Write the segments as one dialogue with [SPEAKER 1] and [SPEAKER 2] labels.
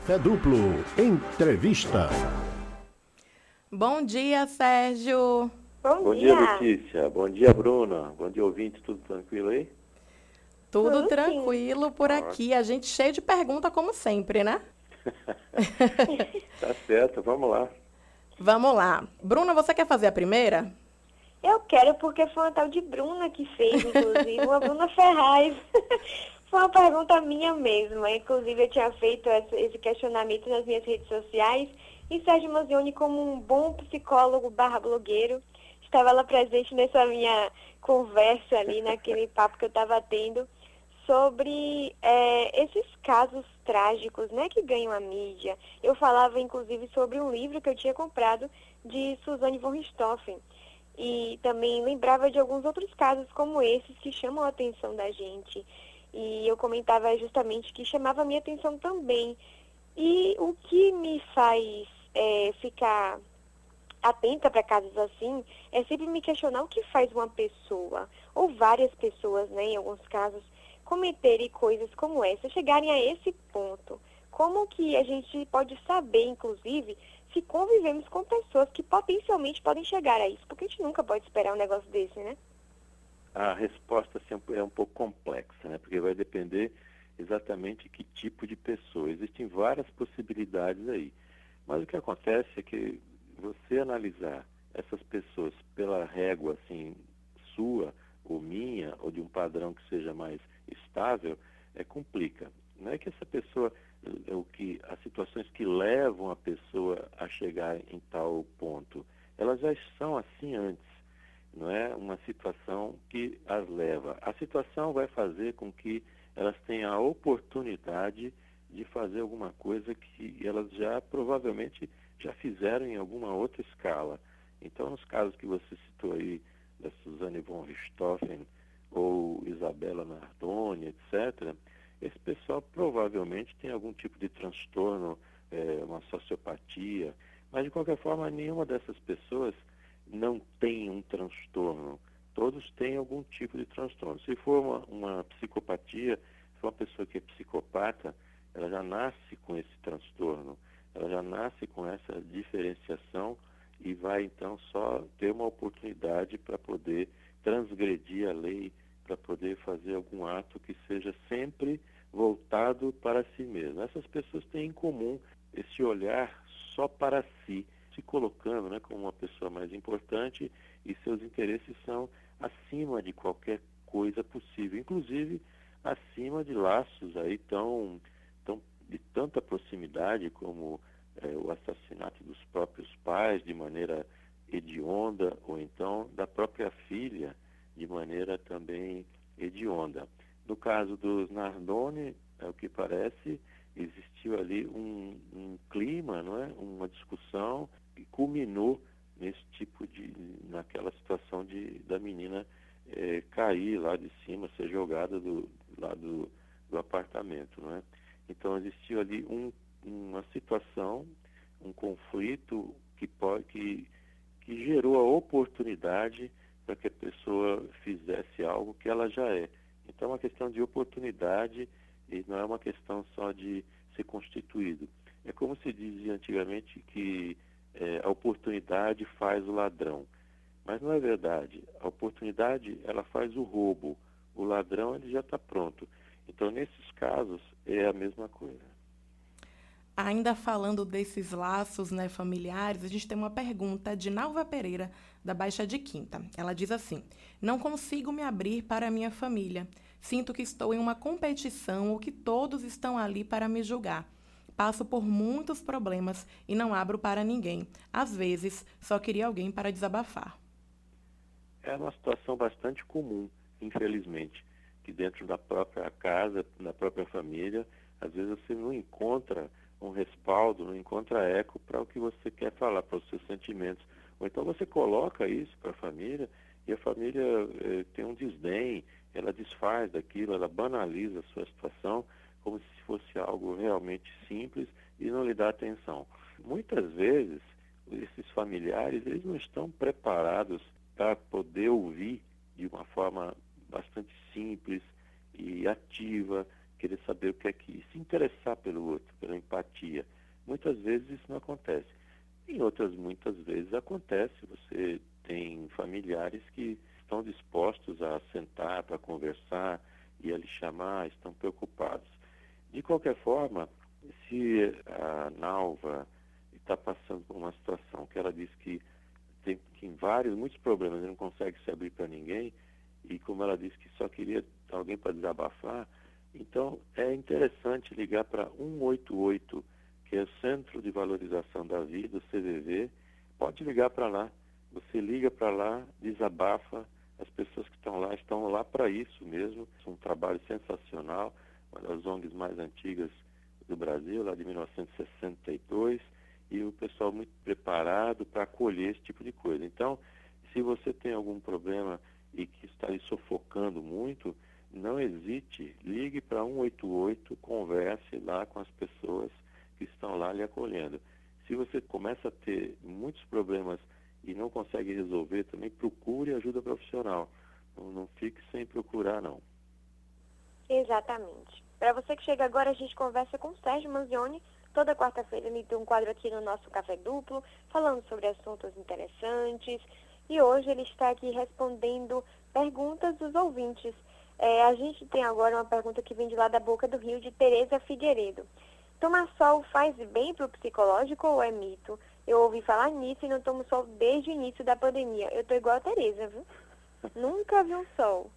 [SPEAKER 1] Café Duplo. Entrevista.
[SPEAKER 2] Bom dia, Sérgio.
[SPEAKER 3] Bom,
[SPEAKER 4] Bom dia, Letícia. Bom dia, Bruna. Bom dia, ouvinte. Tudo tranquilo aí?
[SPEAKER 2] Tudo
[SPEAKER 3] Tudo sim.
[SPEAKER 2] tranquilo por aqui. A gente cheio de pergunta, como sempre, né?
[SPEAKER 4] Tá certo, vamos lá.
[SPEAKER 2] Vamos lá. Bruna, você quer fazer a primeira?
[SPEAKER 3] Eu quero porque foi uma tal de Bruna que fez, inclusive, uma Bruna Ferraz. foi uma pergunta minha mesmo. Inclusive, eu tinha feito esse esse questionamento nas minhas redes sociais e Sérgio Manzioni, como um bom psicólogo barra blogueiro, estava lá presente nessa minha conversa ali, naquele papo que eu estava tendo, sobre é, esses casos trágicos né, que ganham a mídia. Eu falava, inclusive, sobre um livro que eu tinha comprado de Suzanne von Richthofen. E também lembrava de alguns outros casos como esses que chamam a atenção da gente. E eu comentava justamente que chamava a minha atenção também. E o que me faz é, ficar atenta para casos assim é sempre me questionar o que faz uma pessoa, ou várias pessoas, né, em alguns casos, cometerem coisas como essa, chegarem a esse ponto. Como que a gente pode saber, inclusive, se convivemos com pessoas que potencialmente podem chegar a isso? Porque a gente nunca pode esperar um negócio desse, né?
[SPEAKER 4] A resposta assim, é um pouco complexa, né? Porque vai depender exatamente que tipo de pessoa. Existem várias possibilidades aí. Mas o que acontece é que você analisar essas pessoas pela régua assim sua ou minha ou de um padrão que seja mais estável é complica. Não é que essa pessoa é o que as situações que levam a pessoa a chegar em tal ponto, elas já são assim antes. Não é uma situação que as leva. A situação vai fazer com que elas tenham a oportunidade de fazer alguma coisa que elas já provavelmente já fizeram em alguma outra escala. Então, nos casos que você citou aí, da Suzane von Richthofen ou Isabela Nardoni, etc., esse pessoal provavelmente tem algum tipo de transtorno, eh, uma sociopatia, mas de qualquer forma, nenhuma dessas pessoas não tem um transtorno. Todos têm algum tipo de transtorno. Se for uma, uma psicopatia, se for uma pessoa que é psicopata, ela já nasce com esse transtorno, ela já nasce com essa diferenciação e vai então só ter uma oportunidade para poder transgredir a lei, para poder fazer algum ato que seja sempre voltado para si mesmo. Essas pessoas têm em comum esse olhar só para si, se colocando né, como uma pessoa mais importante e seus interesses são acima de qualquer coisa possível, inclusive acima de laços aí tão, tão de tanta proximidade como é, o assassinato dos próprios pais de maneira hedionda ou então da própria filha de maneira também hedionda. No caso dos Nardoni, é o que parece, existiu ali um, um clima, não é? uma discussão que culminou nesse tipo de, naquela situação de, da menina é, cair lá de cima, ser jogada do, lá do, do apartamento. Não é? Então existiu ali um, uma situação, um conflito que, pode, que, que gerou a oportunidade para que a pessoa fizesse algo que ela já é. Então é uma questão de oportunidade e não é uma questão só de ser constituído. É como se dizia antigamente que é, a oportunidade faz o ladrão. Mas não é verdade. A oportunidade ela faz o roubo. O ladrão ele já está pronto. Então nesses casos é a mesma coisa.
[SPEAKER 2] Ainda falando desses laços né, familiares, a gente tem uma pergunta de Nalva Pereira, da Baixa de Quinta. Ela diz assim: Não consigo me abrir para a minha família. Sinto que estou em uma competição ou que todos estão ali para me julgar. Passo por muitos problemas e não abro para ninguém. Às vezes, só queria alguém para desabafar.
[SPEAKER 4] É uma situação bastante comum, infelizmente, que dentro da própria casa, da própria família, às vezes você não encontra um respaldo, não encontra eco para o que você quer falar, para os seus sentimentos. Ou então você coloca isso para a família e a família eh, tem um desdém, ela desfaz daquilo, ela banaliza a sua situação como se fosse algo realmente simples e não lhe dá atenção. Muitas vezes, esses familiares, eles não estão preparados para poder ouvir de uma forma bastante simples e ativa, querer saber o que é que. se interessar pelo outro, pela empatia. Muitas vezes isso não acontece. Em outras, muitas vezes acontece. Você tem familiares que estão dispostos a sentar para conversar e a lhe chamar, estão preocupados. De qualquer forma, se a Nalva está passando por uma situação que ela diz que tem, tem vários, muitos problemas, não consegue se abrir para ninguém, e como ela disse que só queria alguém para desabafar, então é interessante ligar para 188, que é o Centro de Valorização da Vida, o CVV, pode ligar para lá. Você liga para lá, desabafa, as pessoas que estão lá estão lá para isso mesmo. É um trabalho sensacional, uma das ONGs mais antigas do Brasil, lá de 1962, e o pessoal muito preparado para acolher esse tipo de coisa. Então, se você tem algum problema e que está lhe sufocando muito, não hesite, ligue para 188, converse lá com as pessoas que estão lá lhe acolhendo. Se você começa a ter muitos problemas e não consegue resolver, também procure ajuda profissional. Não, não fique sem procurar, não.
[SPEAKER 3] Exatamente. Para você que chega agora, a gente conversa com o Sérgio Manzioni. Toda quarta-feira ele tem um quadro aqui no nosso Café Duplo, falando sobre assuntos interessantes. E hoje ele está aqui respondendo perguntas dos ouvintes. É, a gente tem agora uma pergunta que vem de lá da boca do Rio, de Tereza Figueiredo. Tomar sol faz bem para o psicológico ou é mito? Eu ouvi falar nisso e não tomo sol desde o início da pandemia. Eu tô igual a Tereza, viu? Nunca vi um sol.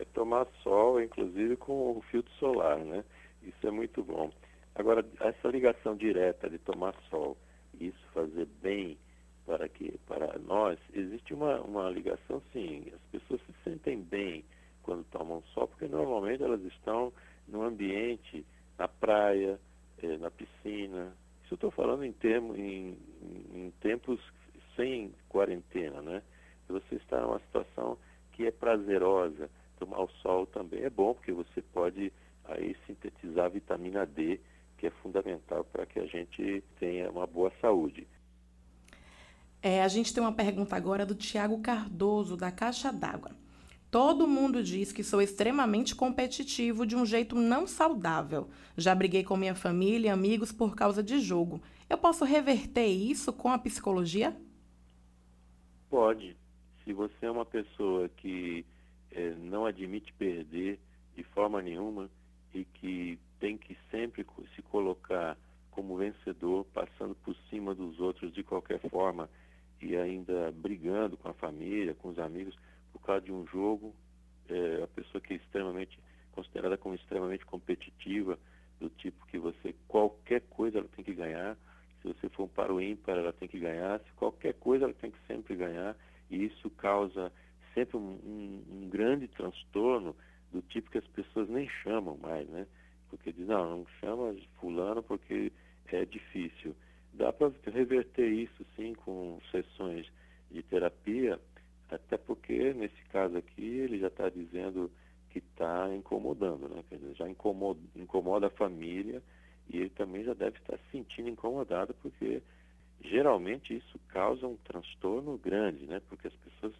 [SPEAKER 4] É tomar sol, inclusive com o filtro solar, né? Isso é muito bom. Agora, essa ligação direta de tomar sol, isso fazer bem para que para nós, existe uma, uma ligação sim. As pessoas se sentem bem quando tomam sol, porque normalmente elas estão no ambiente, na praia, eh, na piscina, isso eu estou falando em, termo, em, em, tempos sem quarentena, né? Você está numa situação que é prazerosa. Tomar o sol também é bom, porque você pode aí sintetizar a vitamina D, que é fundamental para que a gente tenha uma boa saúde.
[SPEAKER 2] É, a gente tem uma pergunta agora do Tiago Cardoso, da Caixa d'Água. Todo mundo diz que sou extremamente competitivo de um jeito não saudável. Já briguei com minha família e amigos por causa de jogo. Eu posso reverter isso com a psicologia?
[SPEAKER 4] Pode. Se você é uma pessoa que é, não admite perder de forma nenhuma e que tem que sempre se colocar como vencedor, passando por cima dos outros de qualquer forma e ainda brigando com a família, com os amigos, por causa de um jogo, é, a pessoa que é extremamente considerada como extremamente competitiva, do tipo que você qualquer coisa ela tem que ganhar, se você for para o ímpar ela tem que ganhar, se qualquer coisa ela tem que sempre ganhar, e isso causa sempre um, um, um grande transtorno do tipo que as pessoas nem chamam mais, né? Porque diz, não, não chama fulano porque é difícil. Dá para reverter isso sim com sessões de terapia até porque, nesse caso aqui, ele já está dizendo que está incomodando, né? Quer dizer, já incomoda, incomoda a família e ele também já deve estar se sentindo incomodado, porque geralmente isso causa um transtorno grande, né? Porque as pessoas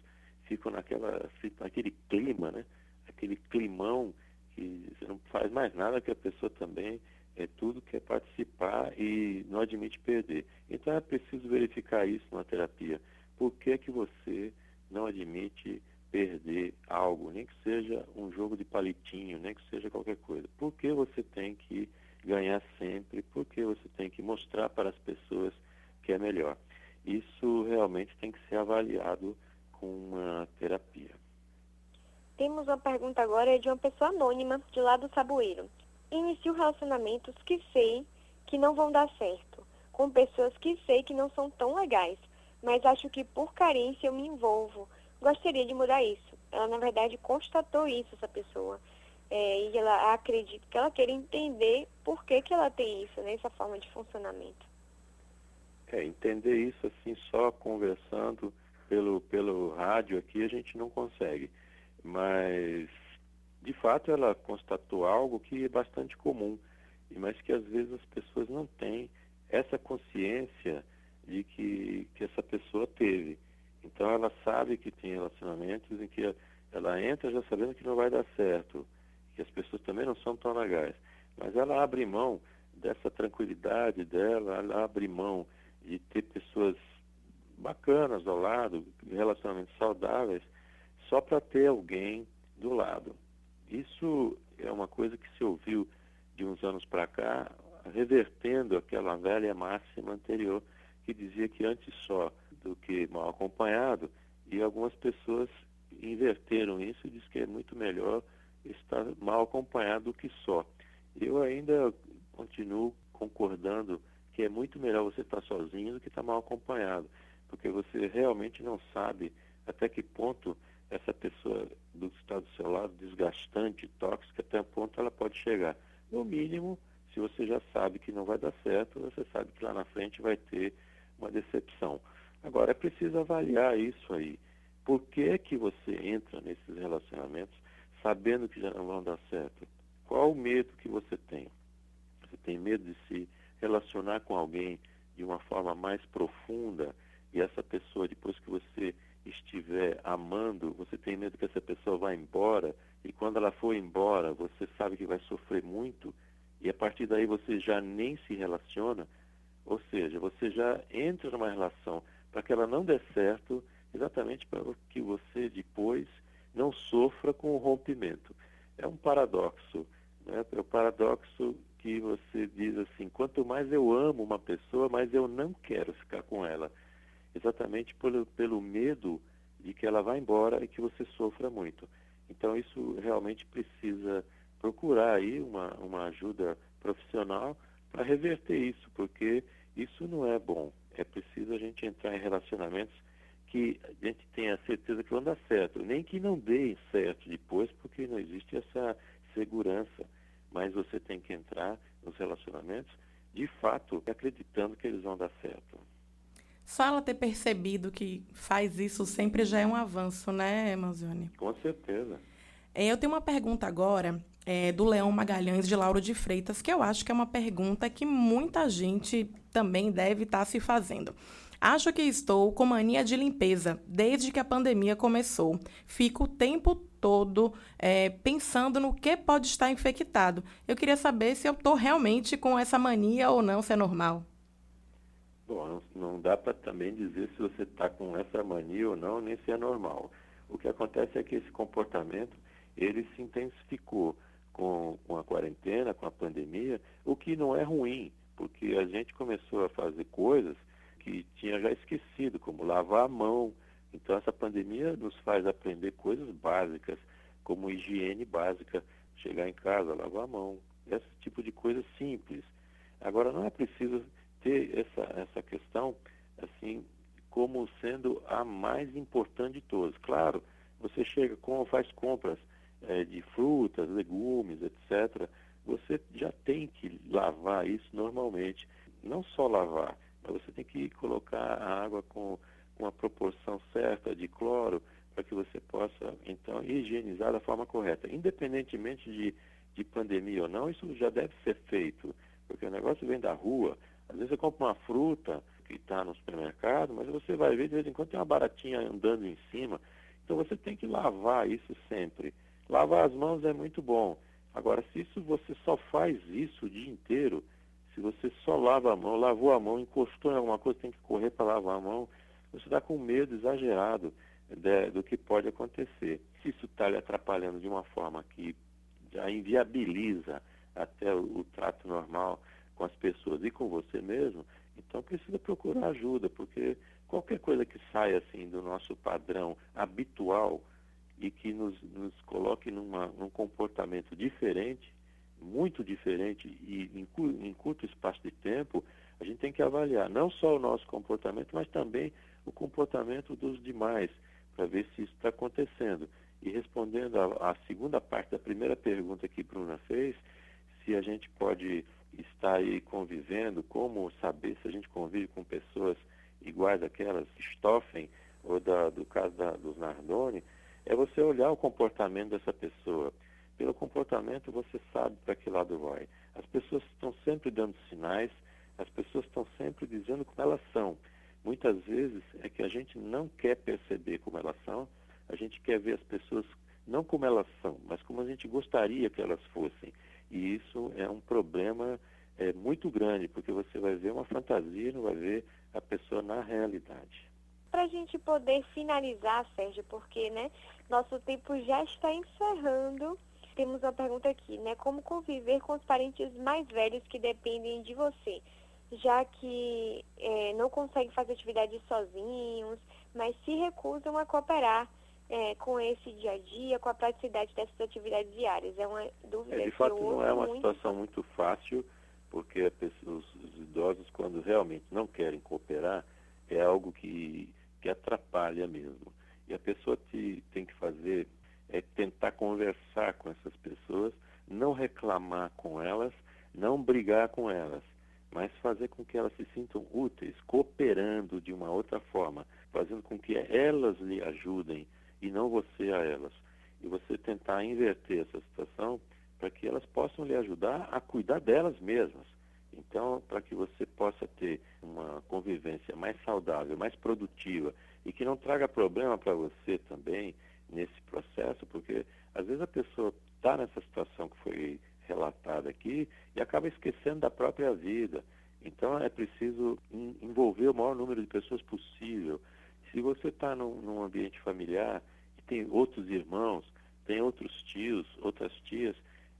[SPEAKER 4] ficam naquela, naquele clima, né? Aquele climão que você não faz mais nada que a pessoa também é tudo quer participar e não admite perder. Então é preciso verificar isso na terapia. Por que que você não admite perder algo, nem que seja um jogo de palitinho, nem que seja qualquer coisa. Por que você tem que ganhar sempre? Por que você tem que mostrar para as pessoas que é melhor? Isso realmente tem que ser avaliado com uma terapia.
[SPEAKER 3] Temos uma de uma pessoa anônima, de lá do Saboeiro. Inicio relacionamentos que sei que não vão dar certo, com pessoas que sei que não são tão legais mas acho que por carência eu me envolvo. Gostaria de mudar isso. Ela, na verdade, constatou isso, essa pessoa. É, e ela acredita que ela quer entender por que, que ela tem isso, né, essa forma de funcionamento.
[SPEAKER 4] É, entender isso assim, só conversando pelo, pelo rádio aqui, a gente não consegue. Mas, de fato, ela constatou algo que é bastante comum, mas que às vezes as pessoas não têm essa consciência de que, que essa pessoa teve. Então ela sabe que tem relacionamentos em que ela entra já sabendo que não vai dar certo, que as pessoas também não são tão legais. Mas ela abre mão dessa tranquilidade dela, ela abre mão de ter pessoas bacanas ao lado, relacionamentos saudáveis, só para ter alguém do lado. Isso é uma coisa que se ouviu de uns anos para cá, revertendo aquela velha máxima anterior que dizia que antes só do que mal acompanhado, e algumas pessoas inverteram isso e diz que é muito melhor estar mal acompanhado do que só. Eu ainda continuo concordando que é muito melhor você estar sozinho do que estar mal acompanhado, porque você realmente não sabe até que ponto essa pessoa do que está do seu lado, desgastante, tóxica, até que ponto ela pode chegar. No mínimo, se você já sabe que não vai dar certo, você sabe que lá na frente vai ter uma decepção. Agora, é preciso avaliar isso aí. Por que, que você entra nesses relacionamentos sabendo que já não vão dar certo? Qual o medo que você tem? Você tem medo de se relacionar com alguém de uma forma mais profunda e essa pessoa, depois que você estiver amando, você tem medo que essa pessoa vá embora e quando ela for embora, você sabe que vai sofrer muito e a partir daí você já nem se relaciona, ou seja, você já entra numa relação para que ela não dê certo, exatamente para que você depois não sofra com o rompimento. É um paradoxo, né? é o paradoxo que você diz assim, quanto mais eu amo uma pessoa, mais eu não quero ficar com ela. Exatamente pelo, pelo medo de que ela vá embora e que você sofra muito. Então isso realmente precisa procurar aí uma, uma ajuda profissional para reverter isso, porque isso não é bom. É preciso a gente entrar em relacionamentos que a gente tenha certeza que vão dar certo, nem que não dê certo depois, porque não existe essa segurança. Mas você tem que entrar nos relacionamentos de fato acreditando que eles vão dar certo.
[SPEAKER 2] Só ela ter percebido que faz isso sempre já é um avanço, né, Manzioni?
[SPEAKER 4] Com certeza.
[SPEAKER 2] É, eu tenho uma pergunta agora é, do Leão Magalhães de Lauro de Freitas, que eu acho que é uma pergunta que muita gente também deve estar tá se fazendo. Acho que estou com mania de limpeza desde que a pandemia começou. Fico o tempo todo é, pensando no que pode estar infectado. Eu queria saber se eu estou realmente com essa mania ou não, se é normal.
[SPEAKER 4] Bom, não dá para também dizer se você está com essa mania ou não, nem se é normal. O que acontece é que esse comportamento ele se intensificou com, com a quarentena, com a pandemia, o que não é ruim, porque a gente começou a fazer coisas que tinha já esquecido, como lavar a mão. Então essa pandemia nos faz aprender coisas básicas, como higiene básica, chegar em casa, lavar a mão, esse tipo de coisa simples. Agora não é preciso ter essa, essa questão assim como sendo a mais importante de todas. Claro, você chega com faz compras é, de frutas, legumes, etc., você já tem que lavar isso normalmente. Não só lavar, mas você tem que colocar a água com, com a proporção certa de cloro para que você possa, então, higienizar da forma correta. Independentemente de, de pandemia ou não, isso já deve ser feito, porque o negócio vem da rua. Às vezes você compra uma fruta que está no supermercado, mas você vai ver de vez em quando tem uma baratinha andando em cima. Então você tem que lavar isso sempre. Lavar as mãos é muito bom. Agora, se isso você só faz isso o dia inteiro, se você só lava a mão, lavou a mão, encostou em alguma coisa, tem que correr para lavar a mão, você está com medo exagerado de, do que pode acontecer. Se isso está lhe atrapalhando de uma forma que já inviabiliza até o, o trato normal com as pessoas e com você mesmo, então precisa procurar ajuda, porque qualquer coisa que saia assim do nosso padrão habitual e que nos, nos coloque numa, num comportamento diferente, muito diferente e em, em curto espaço de tempo, a gente tem que avaliar não só o nosso comportamento, mas também o comportamento dos demais, para ver se isso está acontecendo. E respondendo à segunda parte da primeira pergunta que Bruna fez, se a gente pode estar aí convivendo, como saber se a gente convive com pessoas iguais àquelas Stoffen ou da, do caso da, dos Nardoni, é você olhar o comportamento dessa pessoa. Pelo comportamento você sabe para que lado vai. As pessoas estão sempre dando sinais, as pessoas estão sempre dizendo como elas são. Muitas vezes é que a gente não quer perceber como elas são, a gente quer ver as pessoas não como elas são, mas como a gente gostaria que elas fossem. E isso é um problema é, muito grande, porque você vai ver uma fantasia não vai ver a pessoa na realidade.
[SPEAKER 3] Para a gente poder finalizar, Sérgio, porque né, nosso tempo já está encerrando, temos uma pergunta aqui, né? Como conviver com os parentes mais velhos que dependem de você? já que é, não conseguem fazer atividades sozinhos, mas se recusam a cooperar é, com esse dia a dia, com a praticidade dessas atividades diárias. É uma dúvida.
[SPEAKER 4] É, de fato, não é uma muito... situação muito fácil, porque pessoa, os idosos, quando realmente não querem cooperar, é algo que, que atrapalha mesmo. E a pessoa te, tem que fazer é tentar conversar com essas pessoas, não reclamar com elas, não brigar com elas mas fazer com que elas se sintam úteis, cooperando de uma outra forma, fazendo com que elas lhe ajudem e não você a elas. E você tentar inverter essa situação para que elas possam lhe ajudar a cuidar delas mesmas. Então, para que você possa ter uma convivência mais saudável, mais produtiva e que não traga problema para você também nesse processo, porque às vezes a pessoa está nessa situação que foi relatada aqui e acaba esquecendo da própria vida. Então é preciso envolver o maior número de pessoas possível. Se você está num, num ambiente familiar e tem outros irmãos, tem outros tios, outras tias,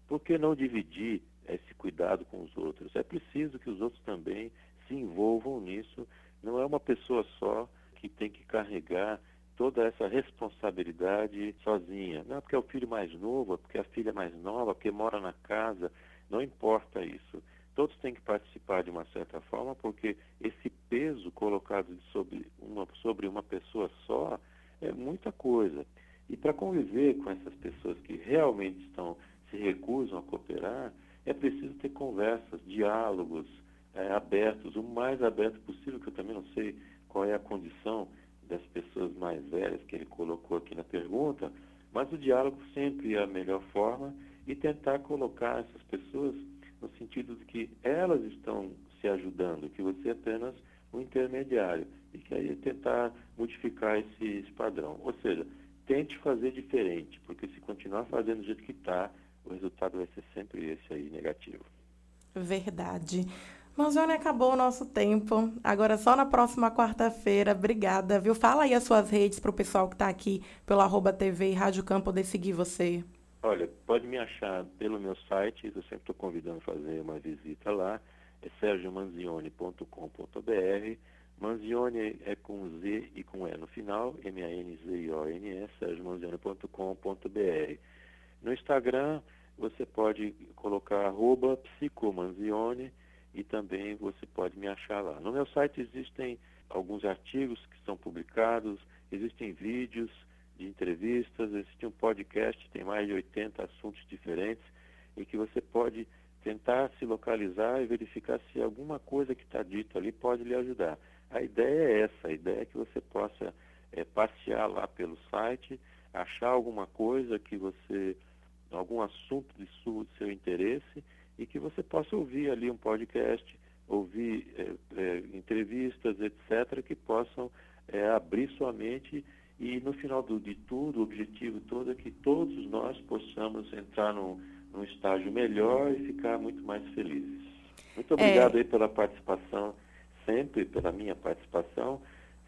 [SPEAKER 4] por que não dividir esse cuidado com os outros? É preciso que os outros também se envolvam nisso. Não é uma pessoa só que tem que carregar toda essa responsabilidade sozinha. Não é porque é o filho mais novo, é porque a filha é mais nova, porque mora na casa, não importa isso. Todos têm que participar de uma certa forma, porque esse peso colocado sobre uma, sobre uma pessoa só é muita coisa. E para conviver com essas pessoas que realmente estão se recusam a cooperar, é preciso ter conversas, diálogos é, abertos, o mais aberto possível, que eu também não sei qual é a condição das pessoas mais velhas que ele colocou aqui na pergunta, mas o diálogo sempre é a melhor forma e tentar colocar essas pessoas no sentido de que elas estão se ajudando, que você é apenas um intermediário e que aí é tentar modificar esse, esse padrão. Ou seja, tente fazer diferente, porque se continuar fazendo do jeito que está, o resultado vai ser sempre esse aí, negativo.
[SPEAKER 2] Verdade. Manzione, acabou o nosso tempo. Agora só na próxima quarta-feira. Obrigada, viu? Fala aí as suas redes para o pessoal que está aqui pelo arroba TV e Rádio Campo poder seguir você.
[SPEAKER 4] Olha, pode me achar pelo meu site, eu sempre estou convidando a fazer uma visita lá, é sergiomanzione.com.br. Manzione é com Z e com E no final, M-A-N-Z-I-O-N-E, sergiomanzione.com.br. No Instagram, você pode colocar arroba psicomanzione, e também você pode me achar lá. No meu site existem alguns artigos que são publicados, existem vídeos de entrevistas, existe um podcast, tem mais de 80 assuntos diferentes, e que você pode tentar se localizar e verificar se alguma coisa que está dito ali pode lhe ajudar. A ideia é essa, a ideia é que você possa é, passear lá pelo site, achar alguma coisa que você, algum assunto de, sua, de seu interesse e que você possa ouvir ali um podcast, ouvir é, é, entrevistas, etc., que possam abrir sua mente e no final do, de tudo, o objetivo todo é que todos nós possamos entrar num, num estágio melhor e ficar muito mais felizes. Muito obrigado aí pela participação, sempre pela minha participação,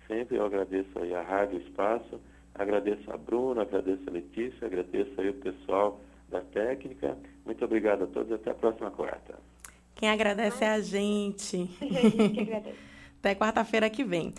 [SPEAKER 4] sempre eu agradeço aí a Rádio Espaço, agradeço a Bruna, agradeço a Letícia, agradeço aí o pessoal da técnica. Muito obrigado a todos. Até a próxima quarta.
[SPEAKER 2] Quem agradece é a gente. Até quarta-feira que vem.